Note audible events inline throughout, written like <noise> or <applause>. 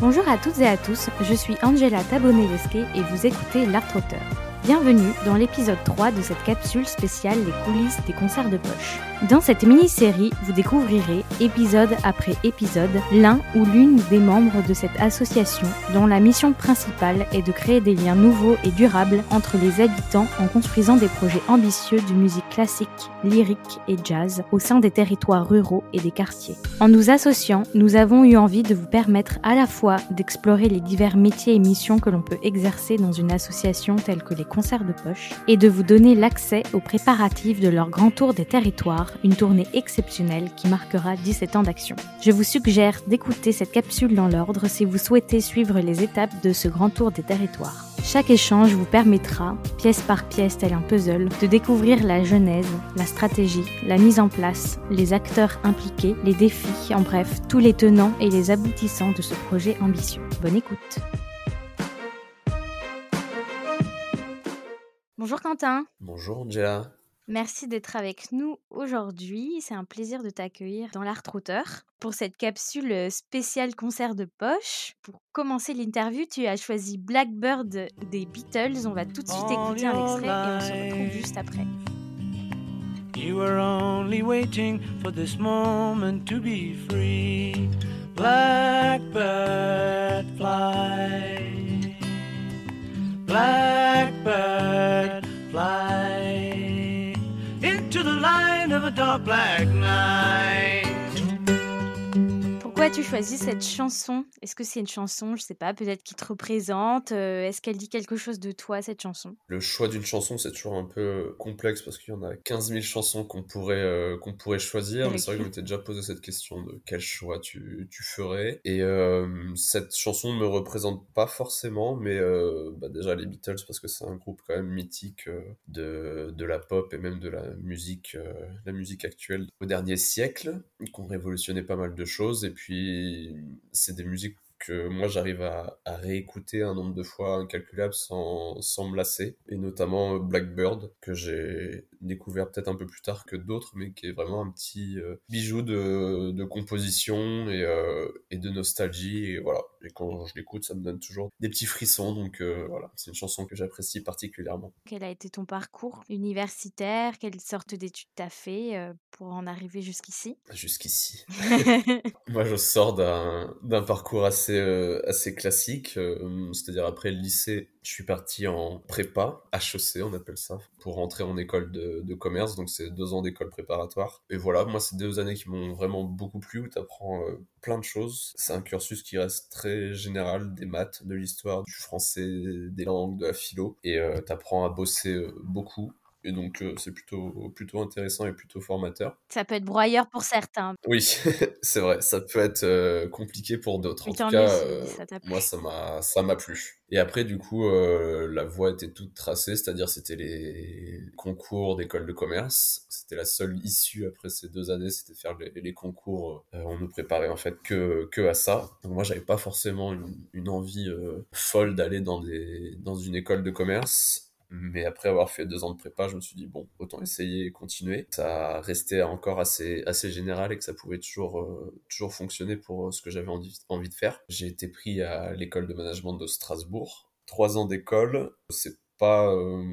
Bonjour à toutes et à tous, je suis Angela Tabonelesque et vous écoutez L'Art Auteur. Bienvenue dans l'épisode 3 de cette capsule spéciale Les coulisses des concerts de poche. Dans cette mini-série, vous découvrirez, épisode après épisode, l'un ou l'une des membres de cette association dont la mission principale est de créer des liens nouveaux et durables entre les habitants en construisant des projets ambitieux de musique classique, lyrique et jazz au sein des territoires ruraux et des quartiers. En nous associant, nous avons eu envie de vous permettre à la fois d'explorer les divers métiers et missions que l'on peut exercer dans une association telle que les concerts de poche et de vous donner l'accès aux préparatifs de leur grand tour des territoires, une tournée exceptionnelle qui marquera 17 ans d'action. Je vous suggère d'écouter cette capsule dans l'ordre si vous souhaitez suivre les étapes de ce grand tour des territoires. Chaque échange vous permettra, pièce par pièce tel un puzzle, de découvrir la genèse, la stratégie, la mise en place, les acteurs impliqués, les défis, en bref, tous les tenants et les aboutissants de ce projet ambitieux. Bonne écoute Bonjour Quentin. Bonjour Angela. Merci d'être avec nous aujourd'hui. C'est un plaisir de t'accueillir dans l'Art Router pour cette capsule spéciale concert de poche. Pour commencer l'interview, tu as choisi Blackbird des Beatles. On va tout de suite écouter un extrait et on se retrouve juste après. You were only waiting for this moment to be free. Blackbird fly. Blackbird fly into the line of a dark black night. Pourquoi tu choisis cette chanson? Est-ce que c'est une chanson, je sais pas, peut-être qui te représente euh, Est-ce qu'elle dit quelque chose de toi, cette chanson? Le choix d'une chanson, c'est toujours un peu complexe parce qu'il y en a 15 000 chansons qu'on pourrait, euh, qu'on pourrait choisir. Mais c'est vrai que je m'étais déjà posé cette question de quel choix tu, tu ferais. Et euh, cette chanson ne me représente pas forcément, mais bah déjà les Beatles parce que c'est un groupe quand même mythique de, de la pop et même de la musique, la musique actuelle au dernier siècle, qui ont révolutionné pas mal de choses. Et puis c'est des musiques que moi j'arrive à, réécouter un nombre de fois incalculable sans, sans me lasser. Et notamment euh, Blackbird, que j'ai découvert peut-être un peu plus tard que d'autres, mais qui est vraiment un petit euh, bijou de, de composition et, euh, et, de nostalgie. Et voilà, et quand je l'écoute, ça me donne toujours des petits frissons. Donc voilà, c'est une chanson que j'apprécie particulièrement. Quel a été ton parcours universitaire? Quelle sorte d'études t'as fait pour en arriver jusqu'ici? Jusqu'ici. <laughs> moi, je sors d'un parcours assez euh, assez, classique. Euh, c'est-à-dire après le lycée, je suis parti en prépa, HEC on appelle ça, pour rentrer en école de, commerce. Donc c'est deux ans d'école préparatoire. Et voilà, moi c'est deux années qui m'ont vraiment beaucoup plu, où tu apprends euh, plein de choses. C'est un cursus qui reste très général, des maths, de l'histoire, du français, des langues, de la philo. Et tu apprends à bosser beaucoup et donc, euh, c'est plutôt, plutôt intéressant et plutôt formateur. Ça peut être broyeur pour certains. Oui, <laughs> c'est vrai. Ça peut être euh, compliqué pour d'autres. En tout cas, euh, moi, ça m'a, ça m'a plu. Et après, du coup, la voie était toute tracée, c'est-à-dire c'était les concours d'école de commerce. C'était la seule issue après ces deux années, c'était faire les, concours. on nous préparait en fait que, que à ça. Donc moi, j'avais pas forcément une, une envie folle d'aller dans des, dans une école de commerce mais après avoir fait deux ans de prépa, je me suis dit, bon, autant essayer et continuer. Ça restait encore assez, assez général et que ça pouvait toujours, euh, toujours fonctionner pour euh, ce que j'avais envie, envie de faire. J'ai été pris à l'école de management de Strasbourg. Trois ans d'école, c'est pas euh,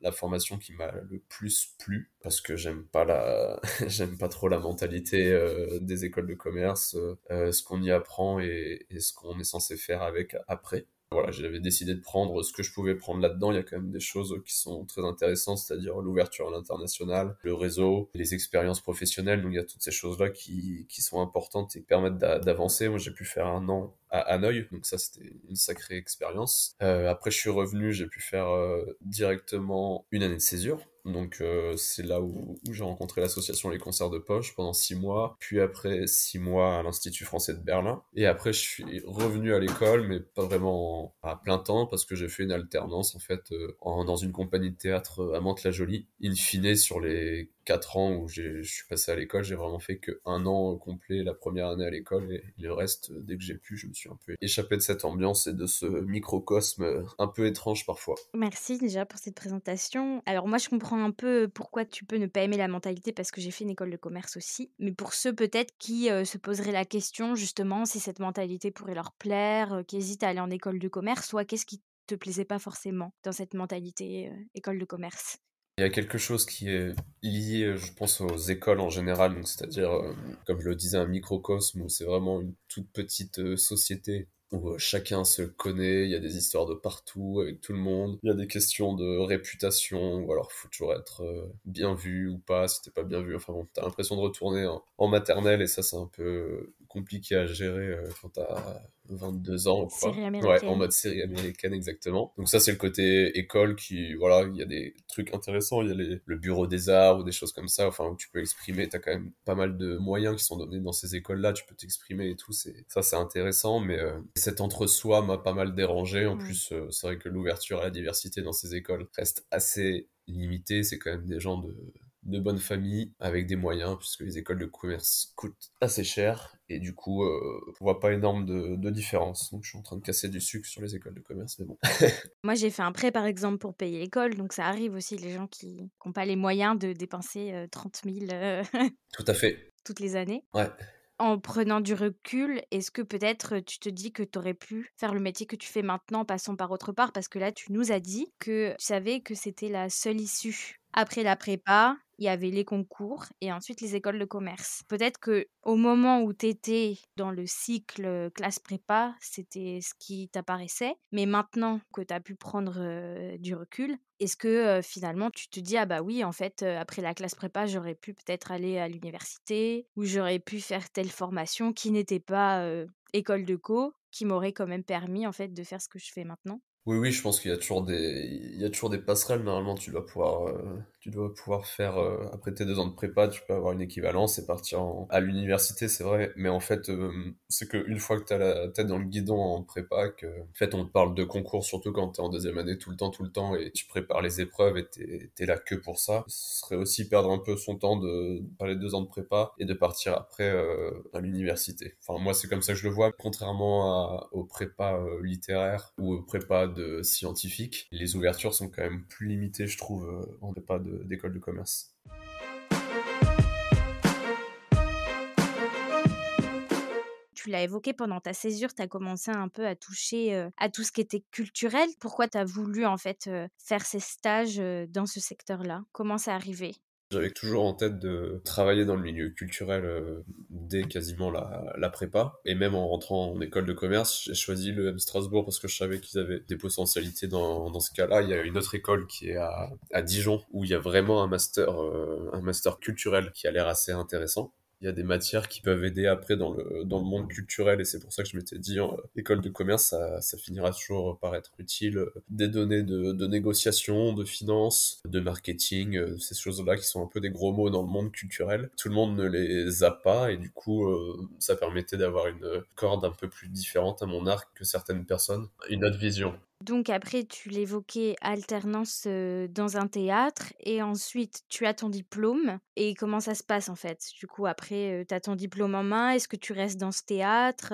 la formation qui m'a le plus plu parce que j'aime pas la <laughs> j'aime pas trop la mentalité des écoles de commerce ce qu'on y apprend et, et ce qu'on est censé faire avec après voilà, j'avais décidé de prendre ce que je pouvais prendre là-dedans. Il y a quand même des choses qui sont très intéressantes, c'est-à-dire l'ouverture à l'international, le réseau, les expériences professionnelles. Donc il y a toutes ces choses-là qui, qui sont importantes et permettent d'avancer. Moi, j'ai pu faire un an à Hanoï, donc ça c'était une sacrée expérience. Euh, après, je suis revenu, j'ai pu faire euh, directement une année de césure. Donc euh, c'est là où, j'ai rencontré l'association Les Concerts de Poche pendant six mois, puis après six mois à l'Institut français de Berlin. Et après je suis revenu à l'école, mais pas vraiment à plein temps, parce que j'ai fait une alternance en fait euh, dans une compagnie de théâtre à Mantes-la-Jolie. In fine, sur les 4 ans où je suis passé à l'école, j'ai vraiment fait que un an complet la première année à l'école et le reste, dès que j'ai pu, je me suis un peu échappé de cette ambiance et de ce microcosme un peu étrange parfois. Merci déjà pour cette présentation. Alors moi, je comprends un peu pourquoi tu peux ne pas aimer la mentalité parce que j'ai fait une école de commerce aussi. Mais pour ceux peut-être qui se poseraient la question justement si cette mentalité pourrait leur plaire, qui hésitent à aller en école de commerce, soit qu'est-ce qui te plaisait pas forcément dans cette mentalité école de commerce? Il y a quelque chose qui est lié, je pense, aux écoles en général, donc c'est-à-dire, comme je le disais, un microcosme où c'est vraiment une toute petite société où chacun se connaît, il y a des histoires de partout avec tout le monde, il y a des questions de réputation, ou alors faut toujours être bien vu ou pas, si t'es pas bien vu, enfin bon, t'as l'impression de retourner en maternelle et ça c'est un peu compliqué à gérer quand t'as 22 ans. Quoi. Ouais, en mode série américaine, exactement. Donc ça, c'est le côté école qui, voilà, il y a des trucs intéressants. Il y a les, le bureau des arts ou des choses comme ça, enfin, où tu peux exprimer. T'as quand même pas mal de moyens qui sont donnés dans ces écoles-là. Tu peux t'exprimer et tout. C'est, ça, c'est intéressant. Mais euh, cet entre-soi m'a pas mal dérangé. En plus, euh, c'est vrai que l'ouverture à la diversité dans ces écoles reste assez limitée. C'est quand même des gens de de bonne famille avec des moyens puisque les écoles de commerce coûtent assez cher et du coup euh, on voit pas énorme de, de, différence. Donc je suis en train de casser du sucre sur les écoles de commerce mais bon. <laughs> Moi j'ai fait un prêt par exemple pour payer l'école donc ça arrive aussi les gens qui n'ont pas les moyens de dépenser 30 euh, 000 euh, tout à fait. <laughs> toutes les années. Ouais. En prenant du recul, est-ce que peut-être tu te dis que tu aurais pu faire le métier que tu fais maintenant, passons par autre part? Parce que là, tu nous as dit que tu savais que c'était la seule issue. Après la prépa, il y avait les concours et ensuite les écoles de commerce. Peut-être que au moment où tu étais dans le cycle classe prépa, c'était ce qui t'apparaissait, mais maintenant que tu as pu prendre du recul, est-ce que finalement tu te dis ah bah oui, en fait après la classe prépa, j'aurais pu peut-être aller à l'université ou j'aurais pu faire telle formation qui n'était pas école de co qui m'aurait quand même permis en fait de faire ce que je fais maintenant? Oui, oui, je pense qu'il y a toujours des, il y a toujours des passerelles. Normalement, tu dois pouvoir, euh, tu dois pouvoir faire, euh, après tes deux ans de prépa, tu peux avoir une équivalence et partir à l'université, c'est vrai. Mais en fait, euh, c'est qu'une fois que tu as la tête dans le guidon en prépa, que, en fait, on te parle de concours, surtout quand tu es en deuxième année tout le temps, tout le temps, et tu prépares les épreuves et tu es là que pour ça. Ce serait aussi perdre un peu son temps de faire les deux ans de prépa et de partir après à l'université. Enfin, moi, c'est comme ça que je le vois, contrairement à, aux prépas littéraires ou aux prépas de scientifiques, les ouvertures sont quand même plus limitées, je trouve, euh, en pas d'école de, commerce. tu l'as évoqué pendant ta césure, tu as commencé un peu à toucher euh, à tout ce qui était culturel. Pourquoi tu as voulu en fait euh, faire ces stages dans ce secteur-là? Comment c'est arrivé? J'avais toujours en tête de travailler dans le milieu culturel euh, dès quasiment la, prépa. Et même en rentrant en école de commerce, j'ai choisi le M Strasbourg parce que je savais qu'ils avaient des potentialités dans, ce cas-là. Il y a une autre école qui est à, Dijon où il y a vraiment master, euh, un master culturel qui a l'air assez intéressant il y a des matières qui peuvent aider après dans le, dans le monde culturel et c'est pour ça que je m'étais dit en école de commerce ça, ça finira toujours par être utile des données de, de négociation de finance de marketing euh, ces choses là qui sont un peu des gros mots dans le monde culturel. Tout le monde ne les a pas et du coup euh, ça permettait d'avoir une corde un peu plus différente à mon arc que certaines personnes. Une autre vision donc après, tu l'évoquais, alternance dans un théâtre et ensuite tu as ton diplôme. Et comment ça se passe en fait? Du coup, après, tu as ton diplôme en main, est-ce que tu restes dans ce théâtre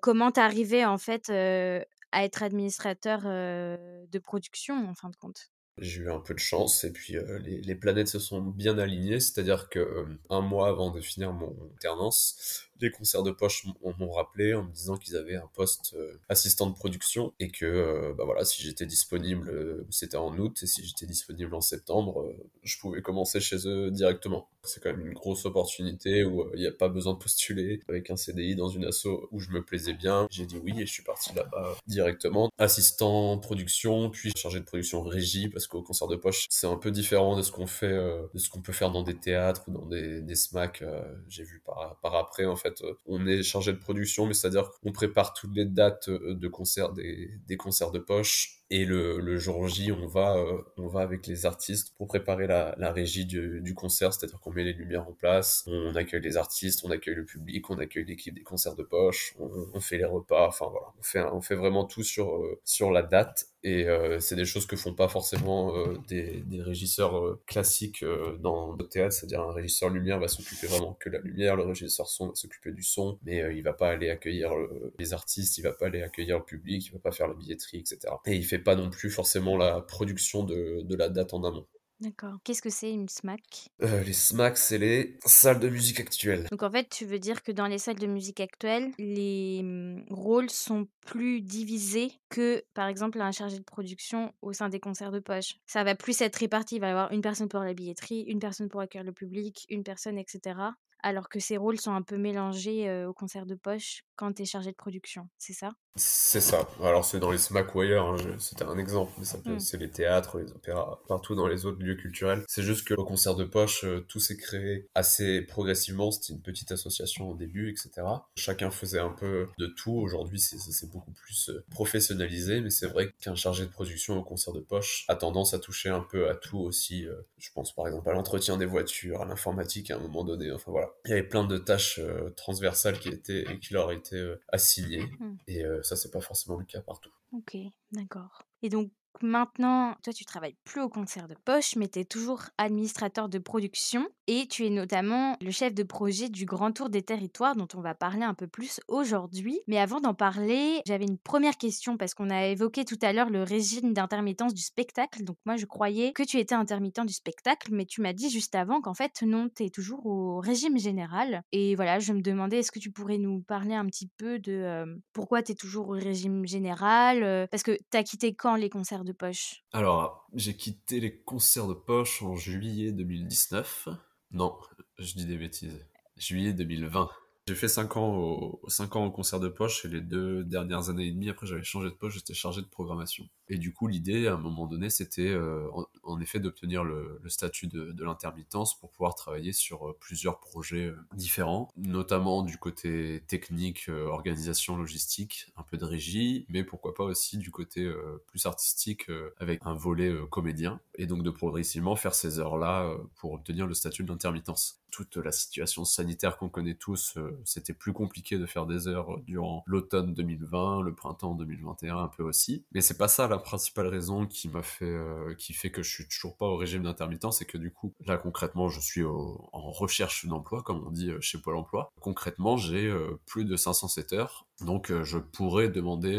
Comment t'es arrivé en fait à être administrateur de production en fin de compte? J'ai eu un peu de chance et puis les, les, planètes se sont bien alignées, c'est-à-dire que un mois avant de finir mon alternance, les concerts de poche m'ont rappelé en me disant qu'ils avaient un poste euh, assistant de production et que euh, bah voilà si j'étais disponible euh, c'était en août et si j'étais disponible en septembre je pouvais commencer chez eux directement c'est quand même une grosse opportunité où il n'y a pas besoin de postuler avec un CDI dans une asso où je me plaisais bien j'ai dit oui et je suis parti là-bas directement assistant production puis chargé de production régie parce qu'au concert de poche c'est un peu différent de ce qu'on fait de ce qu'on peut faire dans des théâtres ou dans des, des SMAC j'ai vu par, par après en fait euh, on est chargé de production, mais c'est-à-dire qu'on prépare toutes les dates euh, de concert des, concerts de poche. Et le, jour J, on va, euh, on va avec les artistes pour préparer la, régie du, concert, c'est-à-dire qu'on les lumières en place, on accueille les artistes, on accueille le public, on accueille l'équipe des concerts de poche, on, fait les repas, enfin voilà, on fait, vraiment tout sur, euh, sur la date et euh, c'est des choses que font pas forcément euh, des, régisseurs classiques dans le théâtre, c'est-à-dire un régisseur lumière va s'occuper vraiment que de la lumière, le régisseur son va s'occuper du son, mais il va pas aller accueillir les artistes, il va pas aller accueillir le public, il va pas faire la billetterie, etc. Et il fait pas non plus forcément la production de, de la date en amont. D'accord. Qu'est-ce que c'est une SMAC euh, Les SMAC, c'est les salles de musique actuelles. Donc en fait, tu veux dire que dans les salles de musique actuelles, les mmh, rôles sont plus divisés que, par exemple, un chargé de production au sein des concerts de poche. Ça va plus être réparti. Il va y avoir une personne pour la billetterie, une personne pour accueillir le public, une personne, etc alors que ces rôles sont un peu mélangés au concert de poche quand tu es chargé de production, c'est ça? C'est ça. Alors c'est dans les SMAC ou ailleurs, hein, c'était un exemple, mais ça mmh. c'est les théâtres, les opéras, partout dans les autres lieux culturels. C'est juste que au concert de poche, tout s'est créé assez progressivement, c'était une petite association au début, etc. Chacun faisait un peu de tout, aujourd'hui c'est beaucoup plus professionnalisé, mais c'est vrai qu'un chargé de production au concert de poche a tendance à toucher un peu à tout aussi. Je pense par exemple à l'entretien des voitures, à l'informatique à un moment donné, enfin voilà il y avait plein de tâches euh, transversales qui, étaient, qui leur étaient euh, assignées. Hmm. Et euh, ça, c'est pas forcément le cas partout. Ok, d'accord. Et donc, maintenant, toi, tu travailles plus au concert de poche, mais tu es toujours administrateur de production et tu es notamment le chef de projet du Grand Tour des Territoires dont on va parler un peu plus aujourd'hui. Mais avant d'en parler, j'avais une première question parce qu'on a évoqué tout à l'heure le régime d'intermittence du spectacle. Donc moi, je croyais que tu étais intermittent du spectacle, mais tu m'as dit juste avant qu'en fait, non, tu es toujours au régime général. Et voilà, je me demandais, est-ce que tu pourrais nous parler un petit peu de euh, pourquoi tu es toujours au régime général euh, Parce que tu as quitté quand les concerts de poche Alors, j'ai quitté les concerts de poche en juillet 2019. Non, je dis des bêtises. Juillet 2020. J'ai fait 5 ans, au, 5 ans au concert de poche et les deux dernières années et demie, après j'avais changé de poche, j'étais chargé de programmation. Et du coup, l'idée, à un moment donné, c'était euh, en, effet d'obtenir le, statut de, l'intermittence pour pouvoir travailler sur euh, plusieurs projets euh, différents, notamment du côté technique, organisation, logistique, un peu de régie, mais pourquoi pas aussi du côté plus artistique avec un volet comédien, et donc de progressivement faire ces heures-là pour obtenir le statut de l'intermittence. Toute la situation sanitaire qu'on connaît tous, c'était plus compliqué de faire des heures durant l'automne 2020, le printemps 2021 un peu aussi, mais c'est pas ça principale raison qui m'a fait, euh, qui fait que je suis toujours pas au régime d'intermittent, c'est que du coup, là concrètement, je suis en recherche d'emploi, comme on dit euh, chez Pôle Emploi. Concrètement, j'ai euh, plus de 507 heures, donc je pourrais demander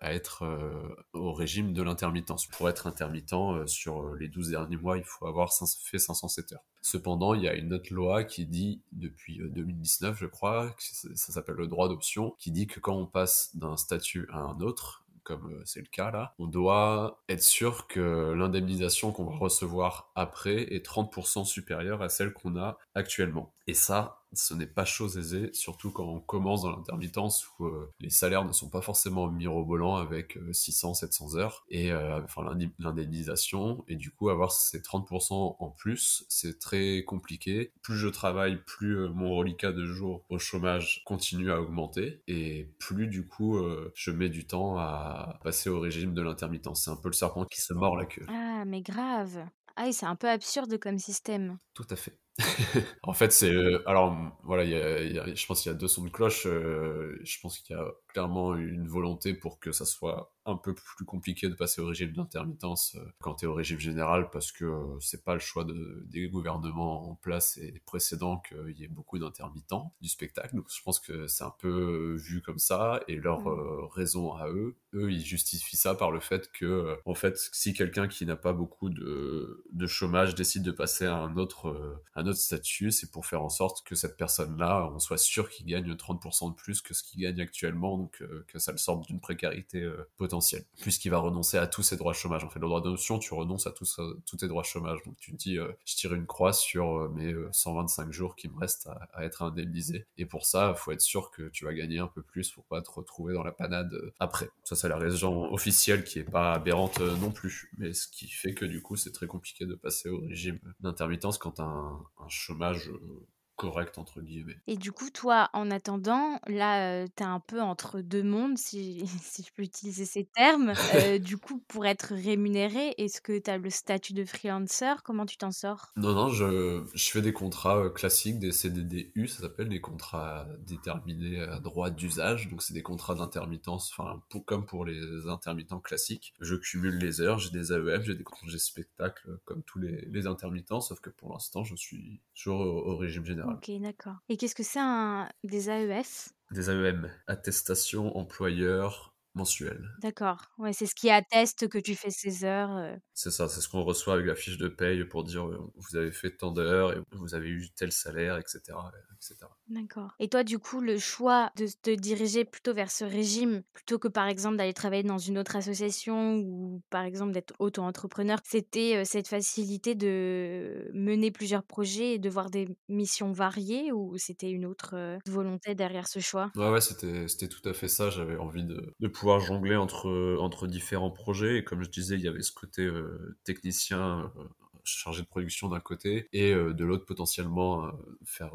à être au régime de l'intermittence. Pour être intermittent sur les 12 derniers mois, il faut avoir fait 507 heures. Cependant, il y a une autre loi qui dit, depuis 2019 je crois, ça s'appelle le droit d'option, qui dit que quand on passe d'un statut à un autre, comme euh, c'est le cas là, on doit être sûr que l'indemnisation qu'on va recevoir après est 30% supérieure à celle qu'on a actuellement. Et ça, ce n'est pas chose aisée, surtout quand on commence dans l'intermittence où euh, les salaires ne sont pas forcément mirobolants avec 600, euh, 700 heures et euh, enfin l'indemnisation et du coup avoir ces 30% en plus, c'est très compliqué. Plus je travaille, plus mon reliquat de jours au chômage continue à augmenter et plus du coup je mets du temps à passer au régime de l'intermittence. C'est un peu le serpent qui se mord la queue. Ah mais grave. Ah, c'est un peu absurde comme système. Tout à fait. En fait, c'est. Euh, alors, voilà, je pense qu'il y a deux sons de cloche. Euh, je pense qu'il y a clairement une volonté pour que ça soit un peu plus compliqué de passer au régime d'intermittence euh, quand tu es au régime général parce que euh, c'est pas le choix de, des gouvernements en place et précédents qu'il y ait beaucoup d'intermittents du spectacle. Donc je pense que c'est un peu vu comme ça et leur mmh. euh, raison à eux, eux ils justifient ça par le fait que en fait si quelqu'un qui n'a pas beaucoup de, de, chômage décide de passer à un autre, un autre statut, c'est pour faire en sorte que cette personne-là, on soit sûr qu'il gagne 30% de plus que ce qu'il gagne actuellement euh, que ça le sorte d'une précarité euh, puisqu'il va renoncer à tous ses droits de chômage. En fait, le droit d'adoption, tu renonces à tous, tous tes droits de chômage. Donc tu te dis, euh, je tire une croix sur mes 125 jours qui me restent à, être indemnisé. Et pour ça, faut être sûr que tu vas gagner un peu plus pour pas te retrouver dans la panade après. Ça, c'est la raison officielle qui est pas aberrante non plus. Mais ce qui fait que du coup, c'est très compliqué de passer au régime d'intermittence quand un chômage correct entre guillemets. Et du coup, toi, en attendant, là, tu es un peu entre deux mondes, si <laughs> si je peux utiliser ces termes. du coup, pour être rémunéré, est-ce que tu as le statut de freelancer? Comment tu t'en sors? Non, non, je je fais des contrats, classiques, des CDDU, ça s'appelle, des contrats déterminés à droit d'usage. Donc c'est des contrats d'intermittence, enfin, comme pour les intermittents classiques. Je cumule les heures, j'ai des AEM, j'ai des congés spectacles comme tous les les intermittents, sauf que pour l'instant, je suis toujours au régime général. OK, d'accord. Et qu'est-ce que c'est un des AEF? Des AEM, attestation employeur mensuelle. D'accord, ouais, c'est ce qui atteste que tu fais ces heures, C'est ça, c'est ce qu'on reçoit avec la fiche de paye pour dire, vous avez fait tant d'heures et vous avez eu tel salaire etc. D'accord. Et toi, du coup, le choix de te diriger plutôt vers ce régime, plutôt que par exemple d'aller travailler dans une autre association ou par exemple d'être auto-entrepreneur, c'était cette facilité de mener plusieurs projets et de voir des missions variées ou c'était une autre volonté derrière ce choix? Ouais, ouais, c'était, c'était tout à fait ça. J'avais envie de, de pouvoir jongler entre, entre différents projets. Et comme je disais, il y avait ce côté technicien chargé de production d'un côté et de l'autre potentiellement faire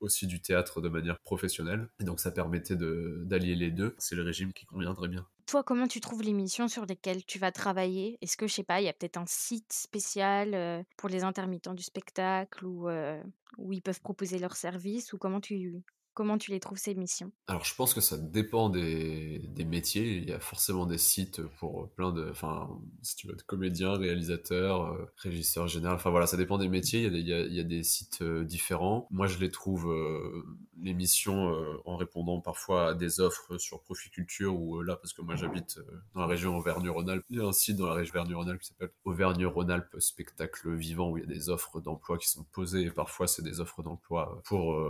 aussi du théâtre de manière professionnelle. Et donc ça permettait d'allier les deux. C'est le régime qui conviendrait bien. Toi, comment tu trouves les missions sur lesquelles tu vas travailler? Est-ce que, je sais pas, il y a peut-être un site spécial euh, pour les intermittents du spectacle ou euh, où ils peuvent proposer leurs services? Ou comment tu Comment tu les trouves ces missions? Alors je pense que ça dépend des, métiers. Il y a forcément des sites pour plein de... Enfin, si tu veux être comédien, réalisateur, euh, régisseur général, enfin voilà, ça dépend des métiers. Il y a, des sites euh, différents. Moi je les trouve, euh, les missions, en répondant parfois à des offres sur Proficulture ou là, parce que moi j'habite dans la région Auvergne-Rhône-Alpes, il y a un site dans la région Auvergne-Rhône-Alpes qui s'appelle Auvergne-Rhône-Alpes Spectacle Vivant où il y a des offres d'emploi qui sont posées et parfois c'est des offres d'emploi pour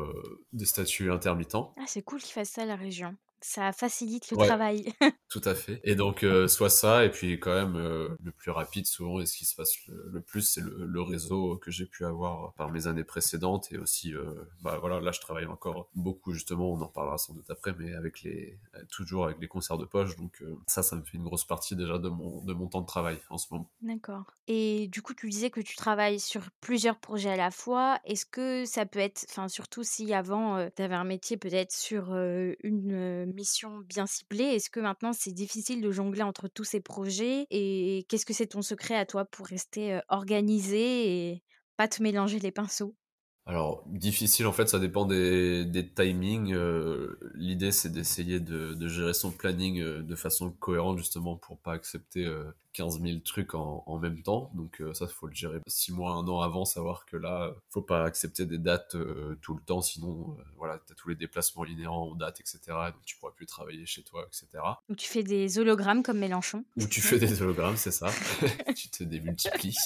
des statuts intermittent. Ah, c'est cool qu'ils fassent ça, la région ça facilite le travail. <laughs> tout à fait. Et donc, euh, soit ça, et puis quand même, euh, le plus rapide souvent, et ce qui se passe le, plus, c'est le, réseau que j'ai pu avoir par mes années précédentes, et aussi, euh, bah voilà, là je travaille encore beaucoup justement, on en parlera sans doute après, mais avec les, toujours avec les concerts de poche, donc ça, ça me fait une grosse partie déjà de mon, de mon temps de travail en ce moment. D'accord. Et du coup, tu disais que tu travailles sur plusieurs projets à la fois. Est-ce que ça peut être, enfin surtout si avant, tu avais un métier peut-être sur une mission bien ciblée. Est-ce que maintenant c'est difficile de jongler entre tous ces projets et qu'est-ce que c'est ton secret à toi pour rester organisé et pas te mélanger les pinceaux? Alors, difficile, en fait, ça dépend des, timings. L'idée, c'est d'essayer de, gérer son planning de façon cohérente, justement, pour pas accepter 15 000 trucs en, en même temps. Donc, ça, il faut le gérer six mois, un an avant, savoir que là, faut pas accepter des dates tout le temps, sinon, voilà, tu as tous les déplacements inhérents aux dates, etc. Donc, tu pourras plus travailler chez toi, etc. Ou tu fais des hologrammes comme Mélenchon. Ou tu fais des hologrammes, c'est ça. <laughs> tu te démultiplies.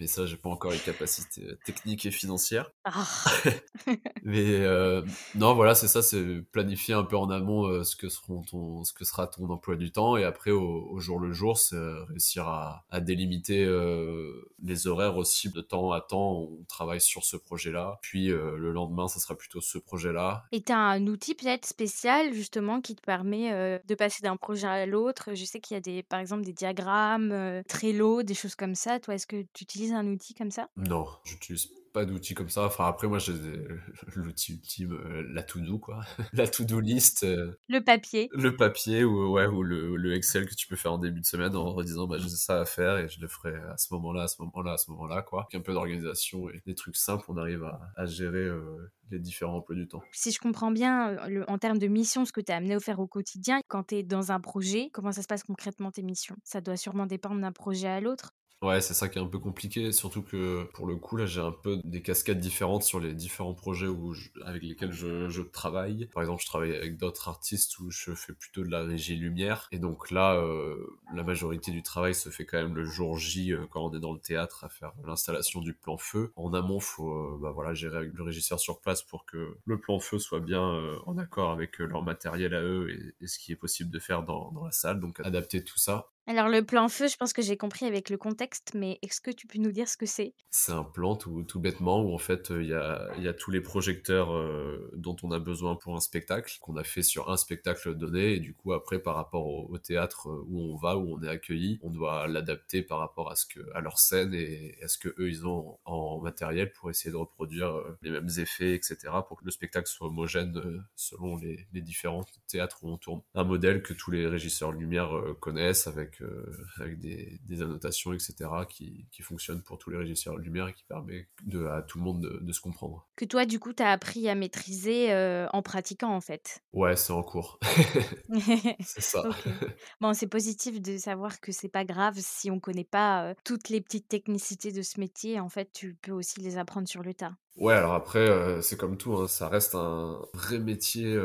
Mais ça, j'ai pas encore les capacités techniques et financières. Ah. <laughs> Mais euh, non, voilà, c'est ça, c'est planifier un peu en amont euh, ce que seront ton, ce que sera ton emploi du temps, et après au, jour le jour, c'est euh, réussir à, à délimiter les horaires aussi de temps à temps. On travaille sur ce projet-là, puis le lendemain, ça sera plutôt ce projet-là. Et tu as un outil peut-être spécial justement qui te permet de passer d'un projet à l'autre? Je sais qu'il y a des, par exemple, des diagrammes, Trello, des choses comme ça. Toi, est-ce que tu utilises un outil comme ça? Non, j'utilise pas d'outils comme ça. Enfin, après, moi, j'ai <laughs> l'outil ultime, euh, la to-do, quoi. <laughs> la to-do list. Euh, le papier. Le papier ou, ouais, ou le, le, Excel que tu peux faire en début de semaine en redisant, bah, j'ai ça à faire et je le ferai à ce moment-là, à ce moment-là, à ce moment-là, quoi. Avec un peu d'organisation et des trucs simples, on arrive à, à gérer euh, les différents emplois du temps. Si je comprends bien, en termes de mission, ce que tu as amené à faire au quotidien, quand tu es dans un projet, comment ça se passe concrètement tes missions? Ça doit sûrement dépendre d'un projet à l'autre. Ouais, c'est ça qui est un peu compliqué, surtout que pour le coup, là, j'ai un peu des cascades différentes sur les différents projets où avec lesquels je, travaille. Par exemple, je travaille avec d'autres artistes où je fais plutôt de la régie lumière. Et donc là, euh, la majorité du travail se fait quand même le jour J euh, quand on est dans le théâtre à faire l'installation du plan feu. En amont, faut euh, bah, voilà, gérer avec le régisseur sur place pour que le plan feu soit bien en accord avec leur matériel à eux et, ce qui est possible de faire dans la salle. Donc adapter tout ça. Alors le plan feu, je pense que j'ai compris avec le contexte, mais est-ce que tu peux nous dire ce que c'est? C'est un plan tout, tout, bêtement où en fait il y a, tous les projecteurs dont on a besoin pour un spectacle qu'on a fait sur un spectacle donné et du coup après par rapport au, théâtre où on va, où on est accueilli, on doit l'adapter par rapport à ce que à leur scène et à ce que eux ils ont en, matériel pour essayer de reproduire les mêmes effets, etc. pour que le spectacle soit homogène selon les, les différents théâtres où on tourne. Un modèle que tous les régisseurs lumière connaissent avec avec, des, annotations, etc., qui, qui, fonctionnent pour tous les régisseurs lumière et qui permet de, à tout le monde de, se comprendre. Que toi, du coup, tu as appris à maîtriser euh, en pratiquant, en fait. Ouais, c'est en cours. <laughs> <laughs> c'est ça. Bon, c'est positif de savoir que c'est pas grave si on connaît pas euh, toutes les petites technicités de ce métier. En fait, tu peux aussi les apprendre sur le tas. Ouais, alors après, euh, c'est comme tout, hein, ça reste un vrai métier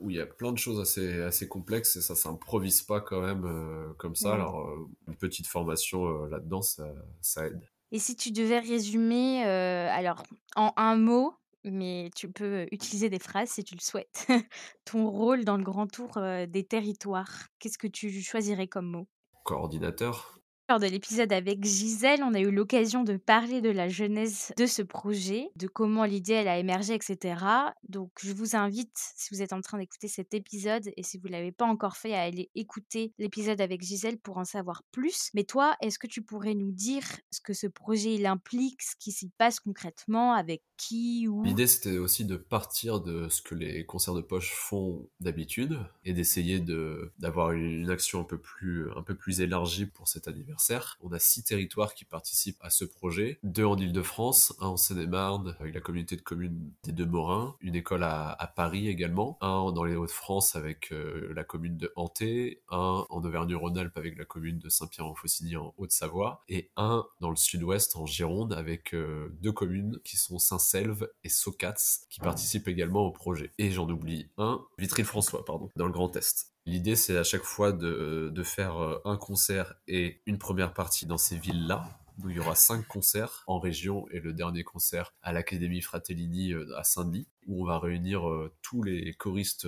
où il y a plein de choses assez, assez complexes et ça s'improvise pas quand même euh, comme ça. Alors, euh, une petite formation euh, là-dedans, ça, ça, aide. Et si tu devais résumer, alors, en un mot, mais tu peux utiliser des phrases si tu le souhaites, <laughs> ton rôle dans le grand tour des territoires, qu'est-ce que tu choisirais comme mot? Coordinateur lors de l'épisode avec Gisèle, on a eu l'occasion de parler de la genèse de ce projet, de comment l'idée elle a émergé, etc. Donc je vous invite, si vous êtes en train d'écouter cet épisode et si vous ne l'avez pas encore fait, à aller écouter l'épisode avec Gisèle pour en savoir plus. Mais toi, est-ce que tu pourrais nous dire ce que ce projet il implique, ce qui s'y passe concrètement, avec qui L'idée c'était aussi de partir de ce que les concerts de poche font d'habitude et d'essayer de d'avoir une action un peu plus un peu plus élargie pour cet anniversaire on a six territoires qui participent à ce projet. Deux en Ile-de-France, un en Seine-et-Marne avec la communauté de communes des Deux-Morins, une école à, Paris également, un dans les Hauts-de-France avec euh, la commune de Hanté, un en Auvergne-Rhône-Alpes avec la commune de Saint-Pierre-en-Faucigny en Haute-Savoie, et un dans le sud-ouest en Gironde avec euh, deux communes qui sont Saint-Selve et Socats qui participent également au projet. Et j'en oublie un, Vitry-le-François, pardon, dans le Grand Est. L'idée, c'est à chaque fois de, de, faire euh, un concert et une première partie dans ces villes-là. Où il y aura cinq concerts en région et le dernier concert à l'Académie Fratellini euh, à Saint-Denis, où on va réunir euh, tous les choristes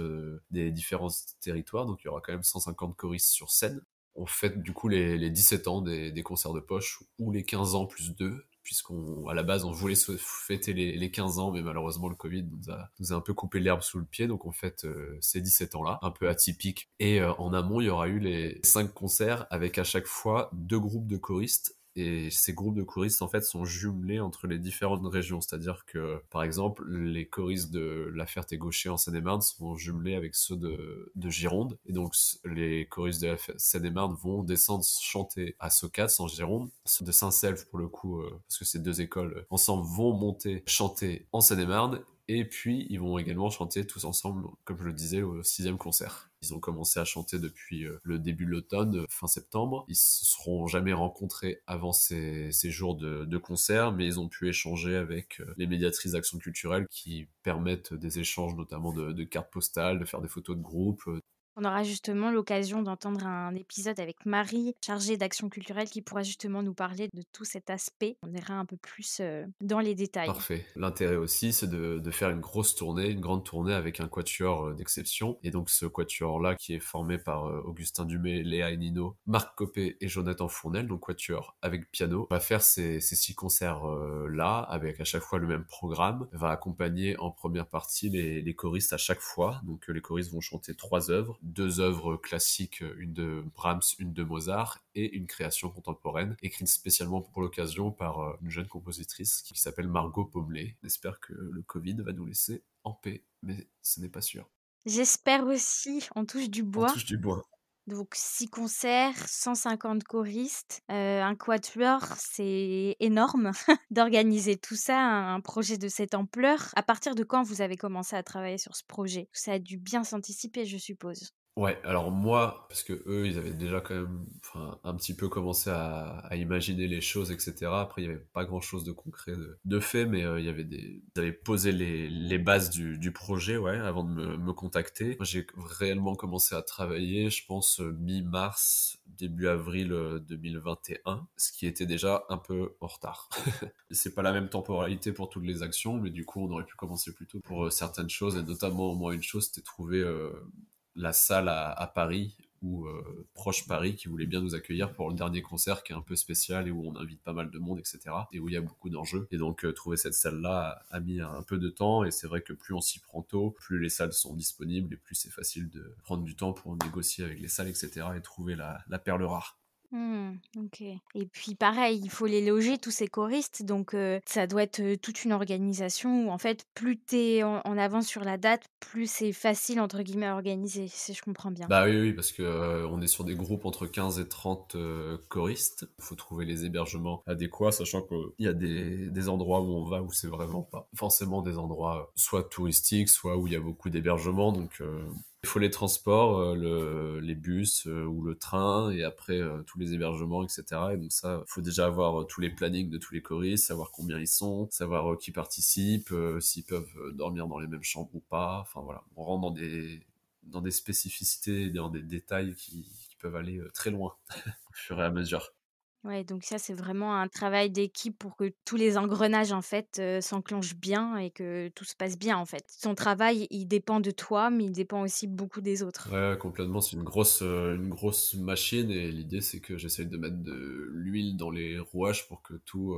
des différents territoires. Donc il y aura quand même 150 choristes sur scène. On fête du coup les, les 17 ans des, des, concerts de poche ou les 15 ans plus 2 puisqu'on à la base on voulait fêter les, les, 15 ans, mais malheureusement le Covid nous a, nous a un peu coupé l'herbe sous le pied, donc on fête euh, ces 17 ans-là, un peu atypique. Et euh, en amont, il y aura eu les 5 concerts avec à chaque fois deux groupes de choristes et ces groupes de choristes en fait sont jumelés entre les différentes régions. C'est-à-dire que par exemple les choristes de La Ferté-Gaucher en Seine-et-Marne sont jumelés avec ceux de, de Gironde. Et donc les choristes de la Seine-et-Marne vont descendre chanter à Socats en Gironde. Ceux de Saint-Selve pour le coup euh, parce que ces deux écoles ensemble vont monter chanter en Seine-et-Marne et puis, ils vont également chanter tous ensemble, comme je le disais, au sixième concert. Ils ont commencé à chanter depuis euh, le début de l'automne, euh, fin septembre. Ils se seront jamais rencontrés avant ces, jours de, concert, mais ils ont pu échanger avec euh, les médiatrices d'action culturelle qui permettent des échanges notamment de cartes postales, de faire des photos de groupe, on aura justement l'occasion d'entendre un épisode avec Marie, chargée d'action culturelle, qui pourra justement nous parler de tout cet aspect. On ira un peu plus euh, dans les détails. Parfait. L'intérêt aussi, c'est de, faire une grosse tournée, une grande tournée avec un quatuor euh, d'exception. Et donc ce quatuor-là, qui est formé par euh, Augustin Dumay, Léa et Nino, Marc Copé et Jonathan Fournel, donc quatuor avec piano, va faire ces, six concerts-là, avec à chaque fois le même programme, va accompagner en première partie les, les choristes à chaque fois. Donc les choristes vont chanter trois œuvres deux œuvres classiques, une de Brahms, une de Mozart, et une création contemporaine, écrite spécialement pour l'occasion par euh, une jeune compositrice qui s'appelle Margot Pommelet. J'espère que le Covid va nous laisser en paix, mais ce n'est pas sûr. J'espère aussi, on touche du bois. On touche du bois. Donc six concerts, 150 choristes, un quatuor, c'est énorme <laughs> d'organiser tout ça, un projet de cette ampleur. À partir de quand vous avez commencé à travailler sur ce projet? Ça a dû bien s'anticiper, je suppose. Ouais, alors moi, parce que eux, ils avaient déjà quand même enfin, un petit peu commencé à, imaginer les choses, etc. Après, il n'y avait pas grand-chose de concret de, fait, mais euh, il y avait des... Ils avaient posé les, bases du, projet, ouais, avant de me, contacter. J'ai réellement commencé à travailler, je pense, euh, mi-mars, début avril 2021, euh, ce qui était déjà un peu en retard. <laughs> C'est pas la même temporalité pour toutes les actions, mais du coup, on aurait pu commencer plus tôt pour certaines choses, et notamment, moi, une chose, c'était trouver la salle à, Paris ou proche Paris qui voulait bien nous accueillir pour le dernier concert qui est un peu spécial et où on invite pas mal de monde, etc. Et où il y a beaucoup d'enjeux. Et donc trouver cette salle-là a mis un peu de temps et c'est vrai que plus on s'y prend tôt, plus les salles sont disponibles et plus c'est facile de prendre du temps pour négocier avec les salles, etc. et trouver la perle rare. Mmh, OK et puis pareil, il faut les loger tous ces choristes donc ça doit être, toute une organisation où en fait plus tu es en avance sur la date, plus c'est «facile» entre guillemets à organiser, si je comprends bien? Bah, oui, oui, parce que, on est sur des groupes entre 15 et 30, choristes. Il faut trouver les hébergements adéquats, sachant qu'il y a des endroits où on va où c'est vraiment pas forcément des endroits, soit touristiques, soit où il y a beaucoup d'hébergements donc faut les transports, euh, le, les bus euh, ou le train, et après euh, tous les hébergements, etc. Et donc ça, faut déjà avoir tous les plannings de tous les choristes, savoir combien ils sont, savoir qui participe, s'ils peuvent dormir dans les mêmes chambres ou pas. Enfin voilà, on rentre dans des, dans des spécificités, dans des détails qui, qui peuvent aller très loin <laughs> au fur et à mesure. Ouais, donc ça, c'est vraiment un travail d'équipe pour que tous les engrenages, en fait, s'enclenchent bien et que tout se passe bien, en fait. Ton travail, il dépend de toi, mais il dépend aussi beaucoup des autres. Ouais, complètement. C'est une grosse, une grosse machine et l'idée, c'est que j'essaye de mettre de l'huile dans les rouages pour que tout,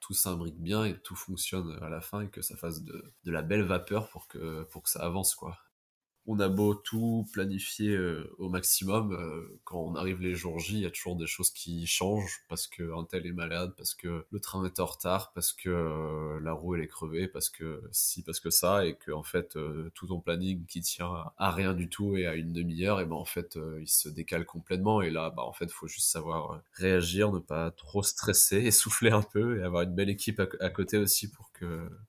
tout s'imbrique bien et tout fonctionne à la fin et que ça fasse de, de la belle vapeur pour que, pour que ça avance, quoi on a beau tout planifier euh, au maximum, euh, quand on arrive les jours J, il y a toujours des choses qui changent parce qu'un tel est malade, parce que le train est en retard, parce que euh, la roue elle est crevée, parce que si, parce que ça, et que en fait tout ton planning qui tient à rien du tout et à une demi-heure, et ben en fait il se décale complètement. Et là, bah en fait, faut juste savoir réagir, ne pas trop stresser, <laughs> essouffler un peu et avoir une belle équipe à, côté aussi pour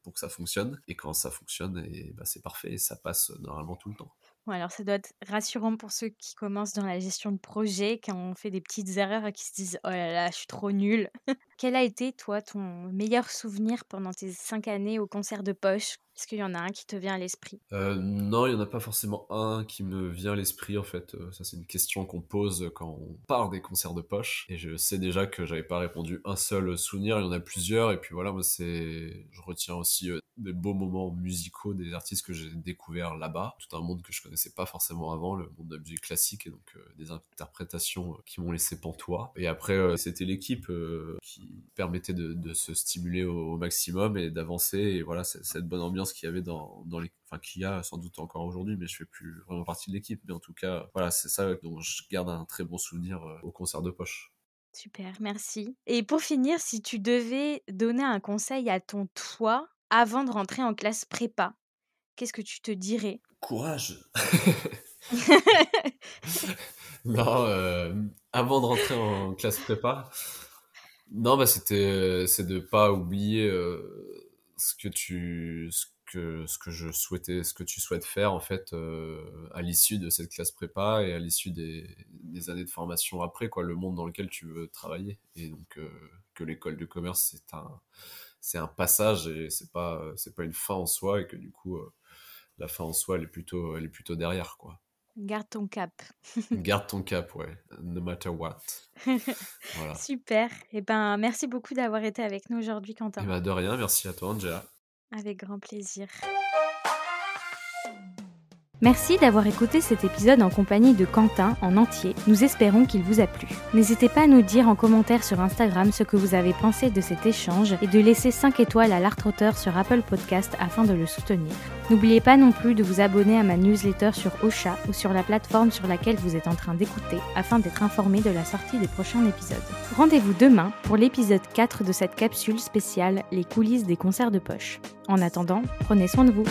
pour que ça fonctionne. Et quand ça fonctionne, et bah, c'est parfait, et ça passe normalement tout le temps alors ça doit être rassurant pour ceux qui commencent dans la gestion de projet, quand on fait des petites erreurs et qui se disent oh là là, je suis trop nulle. <laughs> Quel a été, toi, ton meilleur souvenir pendant tes cinq années au concert de poche? Est-ce qu'il y en a un qui te vient à l'esprit? Euh, Non, il n'y en a pas forcément un qui me vient à l'esprit en fait. Euh, ça c'est une question qu'on pose quand on parle des concerts de poche. Et je sais déjà que j'avais pas répondu un seul souvenir, il y en a plusieurs. Et puis voilà, moi c'est, je retiens aussi euh, des beaux moments musicaux des artistes que j'ai découverts là-bas. Tout un monde que je connaissais pas forcément avant, le monde de la musique classique et donc des interprétations qui m'ont laissé pantois. Et après c'était l'équipe qui permettait de, se stimuler au, maximum et d'avancer. Et voilà, cette bonne ambiance qu'il y avait dans, dans les, enfin qu'il y a sans doute encore aujourd'hui, mais je fais plus vraiment partie de l'équipe. Mais en tout cas, voilà, c'est ça dont je garde un très bon souvenir euh, au concert de poche. Super, merci. Et pour finir, si tu devais donner un conseil à ton toi avant de rentrer en classe prépa, qu'est-ce que tu te dirais? Courage <laughs> <laughs> Non, euh, avant de rentrer en classe prépa, non, bah c'était, c'est de pas oublier euh, ce que tu, que ce que je souhaitais, ce que tu souhaites faire en fait euh, à l'issue de cette classe prépa et à l'issue des, des, années de formation après quoi, le monde dans lequel tu veux travailler et donc euh, que l'école de commerce c'est un c'est un passage et c'est pas c'est pas une fin en soi et que du coup euh, la fin en soi elle est plutôt elle est plutôt derrière quoi. Garde ton cap. <laughs> Garde ton cap, ouais. No matter what. <laughs> voilà. Super. Et eh ben, merci beaucoup d'avoir été avec nous aujourd'hui, Quentin. Eh ben, de rien. Merci à toi, Angela. Avec grand plaisir. Merci d'avoir écouté cet épisode en compagnie de Quentin en entier. Nous espérons qu'il vous a plu. N'hésitez pas à nous dire en commentaire sur Instagram ce que vous avez pensé de cet échange et de laisser 5 étoiles à l'Art Auteur sur Apple Podcast afin de le soutenir. N'oubliez pas non plus de vous abonner à ma newsletter sur Ocha ou sur la plateforme sur laquelle vous êtes en train d'écouter afin d'être informé de la sortie des prochains épisodes. Rendez-vous demain pour l'épisode 4 de cette capsule spéciale Les coulisses des concerts de poche. En attendant, prenez soin de vous.